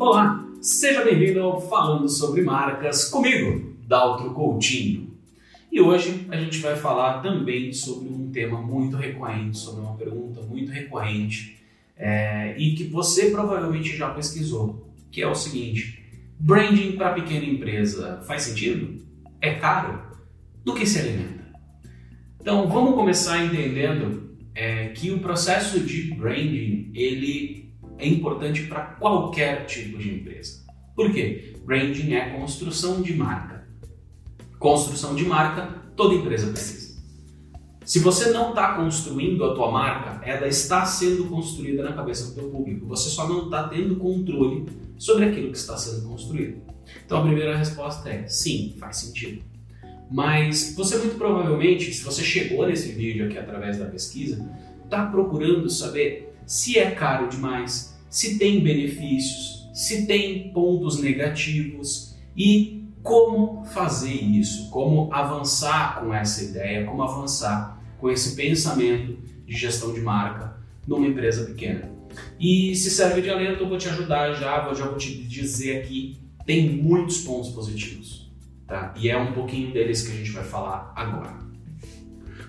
Olá, seja bem-vindo ao Falando sobre Marcas comigo, Daltro Coutinho. E hoje a gente vai falar também sobre um tema muito recorrente, sobre uma pergunta muito recorrente é, e que você provavelmente já pesquisou, que é o seguinte: branding para pequena empresa faz sentido? É caro? Do que se alimenta? Então vamos começar entendendo é, que o processo de branding ele é importante para qualquer tipo de empresa. Por quê? Branding é construção de marca. Construção de marca, toda empresa precisa. Se você não está construindo a tua marca, ela está sendo construída na cabeça do teu público. Você só não está tendo controle sobre aquilo que está sendo construído. Então a primeira resposta é sim, faz sentido. Mas você muito provavelmente, se você chegou nesse vídeo aqui através da pesquisa, está procurando saber se é caro demais, se tem benefícios, se tem pontos negativos e como fazer isso, como avançar com essa ideia, como avançar com esse pensamento de gestão de marca numa empresa pequena. E se serve de alento, eu vou te ajudar já, vou, já vou te dizer aqui, tem muitos pontos positivos, tá? E é um pouquinho deles que a gente vai falar agora.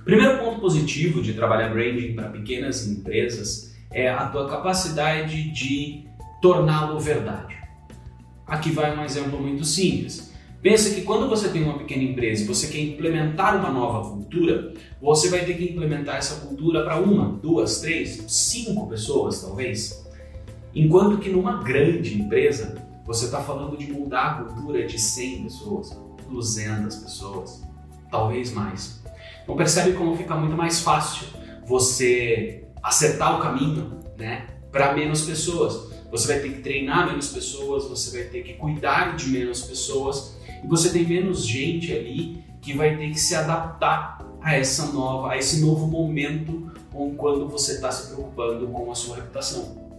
Primeiro ponto positivo de trabalhar branding para pequenas empresas é a tua capacidade de torná-lo verdade. Aqui vai um exemplo muito simples. Pensa que quando você tem uma pequena empresa e você quer implementar uma nova cultura, você vai ter que implementar essa cultura para uma, duas, três, cinco pessoas, talvez. Enquanto que numa grande empresa, você está falando de mudar a cultura de 100 pessoas, 200 pessoas, talvez mais. Então percebe como fica muito mais fácil você acertar o caminho, né, para menos pessoas. Você vai ter que treinar menos pessoas, você vai ter que cuidar de menos pessoas e você tem menos gente ali que vai ter que se adaptar a essa nova, a esse novo momento ou quando você está se preocupando com a sua reputação.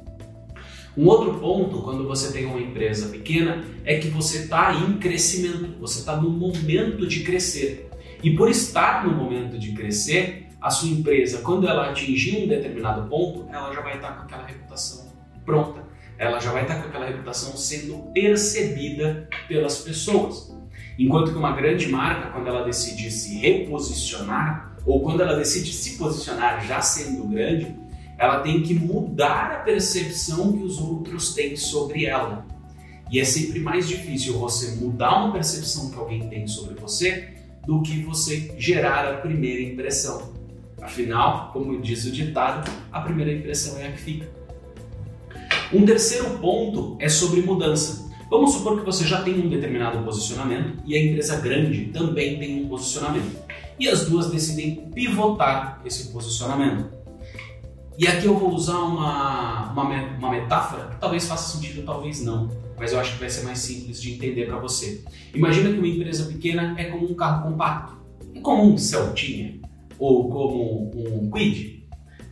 Um outro ponto, quando você tem uma empresa pequena, é que você está em crescimento, você está no momento de crescer. E por estar no momento de crescer, a sua empresa, quando ela atingir um determinado ponto, ela já vai estar com aquela reputação pronta. Ela já vai estar com aquela reputação sendo percebida pelas pessoas. Enquanto que uma grande marca, quando ela decide se reposicionar, ou quando ela decide se posicionar já sendo grande, ela tem que mudar a percepção que os outros têm sobre ela. E é sempre mais difícil você mudar uma percepção que alguém tem sobre você do que você gerar a primeira impressão. Afinal, como diz o ditado, a primeira impressão é a que fica. Um terceiro ponto é sobre mudança. Vamos supor que você já tem um determinado posicionamento e a empresa grande também tem um posicionamento. E as duas decidem pivotar esse posicionamento. E aqui eu vou usar uma, uma, uma metáfora que talvez faça sentido, talvez não, mas eu acho que vai ser mais simples de entender para você. Imagina que uma empresa pequena é como um carro compacto, é como um Celtinha, ou como um quid.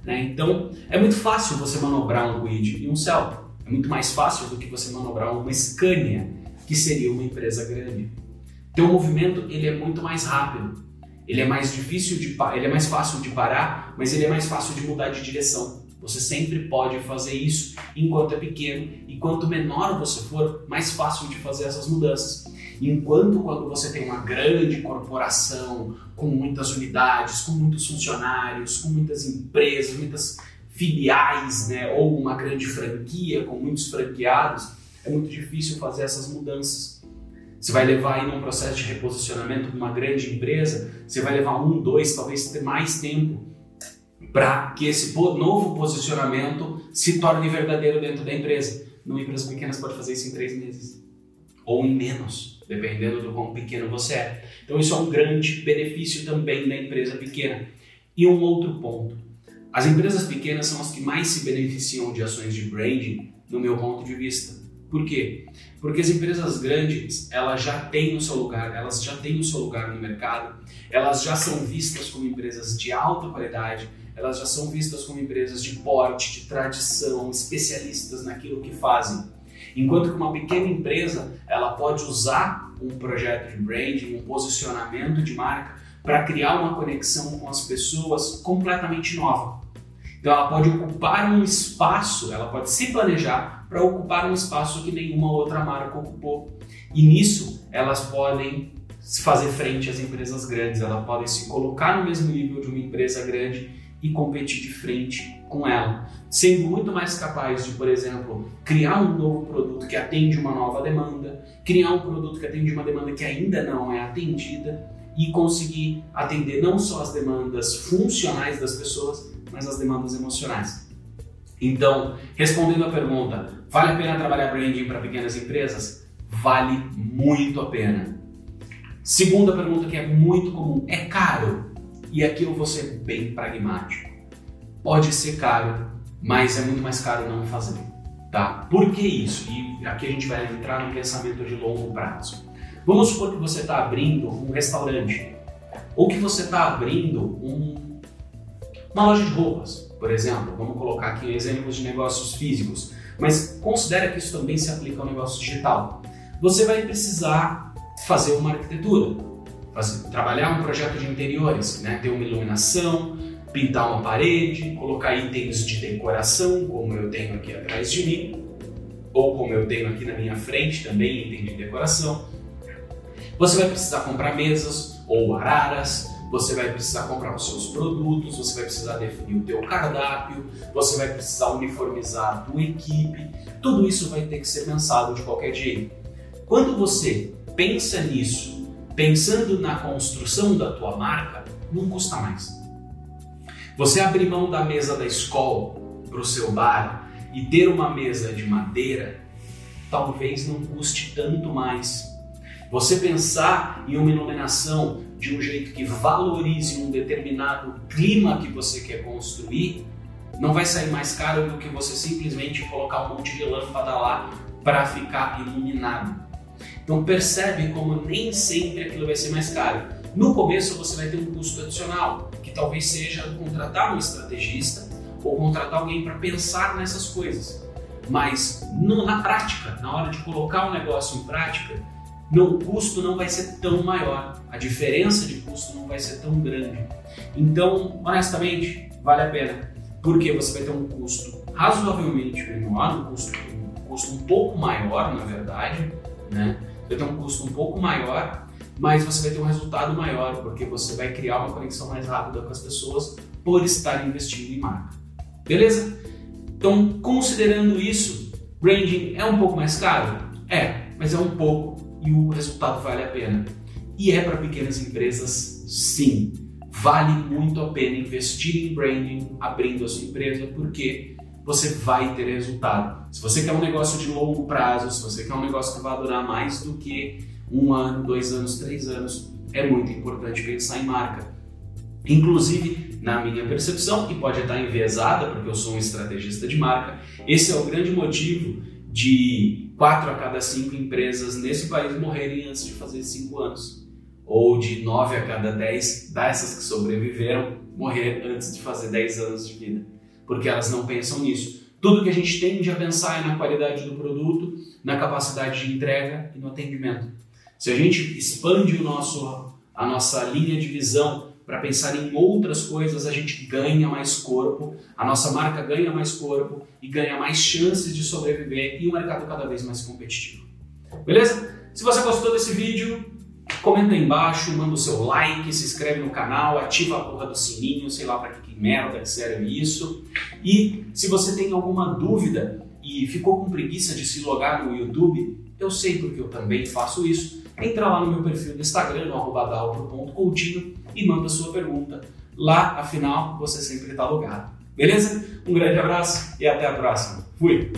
Né? Então é muito fácil você manobrar um quid e um Celta. É muito mais fácil do que você manobrar uma Scania, que seria uma empresa grande. Teu movimento ele é muito mais rápido. Ele é mais difícil de ele é mais fácil de parar, mas ele é mais fácil de mudar de direção. Você sempre pode fazer isso enquanto é pequeno e quanto menor você for, mais fácil de fazer essas mudanças. Enquanto quando você tem uma grande corporação com muitas unidades, com muitos funcionários, com muitas empresas, muitas filiais, né, ou uma grande franquia com muitos franqueados, é muito difícil fazer essas mudanças. Você vai levar aí num processo de reposicionamento de uma grande empresa, você vai levar um, dois, talvez mais tempo para que esse novo posicionamento se torne verdadeiro dentro da empresa. Numa empresa pequena você pode fazer isso em três meses ou em menos dependendo do quão pequeno você é. Então isso é um grande benefício também da empresa pequena. E um outro ponto, as empresas pequenas são as que mais se beneficiam de ações de branding, no meu ponto de vista. Por quê? Porque as empresas grandes, elas já têm o seu lugar, elas já têm o seu lugar no mercado, elas já são vistas como empresas de alta qualidade, elas já são vistas como empresas de porte, de tradição, especialistas naquilo que fazem. Enquanto que uma pequena empresa, ela pode usar um projeto de branding, um posicionamento de marca para criar uma conexão com as pessoas completamente nova. Então ela pode ocupar um espaço, ela pode se planejar para ocupar um espaço que nenhuma outra marca ocupou. E nisso elas podem fazer frente às empresas grandes, elas podem se colocar no mesmo nível de uma empresa grande e competir de frente com ela, sendo muito mais capaz de, por exemplo, criar um novo produto que atende uma nova demanda, criar um produto que atende uma demanda que ainda não é atendida e conseguir atender não só as demandas funcionais das pessoas, mas as demandas emocionais. Então, respondendo à pergunta, vale a pena trabalhar branding para pequenas empresas? Vale muito a pena. Segunda pergunta que é muito comum, é caro? E aqui eu vou ser bem pragmático. Pode ser caro, mas é muito mais caro não fazer. Tá? Por que isso? E aqui a gente vai entrar no pensamento de longo prazo. Vamos supor que você está abrindo um restaurante ou que você está abrindo um, uma loja de roupas, por exemplo. Vamos colocar aqui exemplos de negócios físicos, mas considere que isso também se aplica ao negócio digital. Você vai precisar fazer uma arquitetura, fazer, trabalhar um projeto de interiores, né? ter uma iluminação, pintar uma parede, colocar itens de decoração, como eu tenho aqui atrás de mim, ou como eu tenho aqui na minha frente também, item de decoração. Você vai precisar comprar mesas ou araras, você vai precisar comprar os seus produtos, você vai precisar definir o teu cardápio, você vai precisar uniformizar a tua equipe. Tudo isso vai ter que ser pensado de qualquer jeito. Quando você pensa nisso pensando na construção da tua marca, não custa mais. Você abrir mão da mesa da escola para o seu bar e ter uma mesa de madeira, talvez não custe tanto mais. Você pensar em uma iluminação de um jeito que valorize um determinado clima que você quer construir, não vai sair mais caro do que você simplesmente colocar um monte de lâmpada lá para ficar iluminado. Então percebe como nem sempre aquilo vai ser mais caro. No começo você vai ter um custo adicional, que talvez seja contratar um estrategista ou contratar alguém para pensar nessas coisas. Mas no, na prática, na hora de colocar o negócio em prática, no, o custo não vai ser tão maior, a diferença de custo não vai ser tão grande. Então, honestamente, vale a pena, porque você vai ter um custo razoavelmente menor, um custo, um custo um pouco maior, na verdade, né? vai ter um custo um pouco maior, mas você vai ter um resultado maior, porque você vai criar uma conexão mais rápida com as pessoas por estar investindo em marca. Beleza? Então, considerando isso, branding é um pouco mais caro? É, mas é um pouco e o resultado vale a pena. E é para pequenas empresas, sim. Vale muito a pena investir em branding abrindo a sua empresa, porque você vai ter resultado. Se você quer um negócio de longo prazo, se você quer um negócio que vai durar mais do que um ano, dois anos, três anos, é muito importante pensar em marca. Inclusive, na minha percepção, e pode estar enviesada, porque eu sou um estrategista de marca, esse é o grande motivo de quatro a cada cinco empresas nesse país morrerem antes de fazer cinco anos. Ou de nove a cada dez dessas que sobreviveram morrer antes de fazer dez anos de vida porque elas não pensam nisso. Tudo que a gente tende a pensar é na qualidade do produto, na capacidade de entrega e no atendimento. Se a gente expande o nosso, a nossa linha de visão para pensar em outras coisas, a gente ganha mais corpo, a nossa marca ganha mais corpo e ganha mais chances de sobreviver e o mercado cada vez mais competitivo. Beleza? Se você gostou desse vídeo, comenta aí embaixo, manda o seu like, se inscreve no canal, ativa a porra do sininho, sei lá para que, que merda que serve isso. E se você tem alguma dúvida e ficou com preguiça de se logar no YouTube, eu sei porque eu também faço isso. Entra lá no meu perfil do Instagram, no arroba e manda sua pergunta. Lá, afinal, você sempre está logado. Beleza? Um grande abraço e até a próxima. Fui!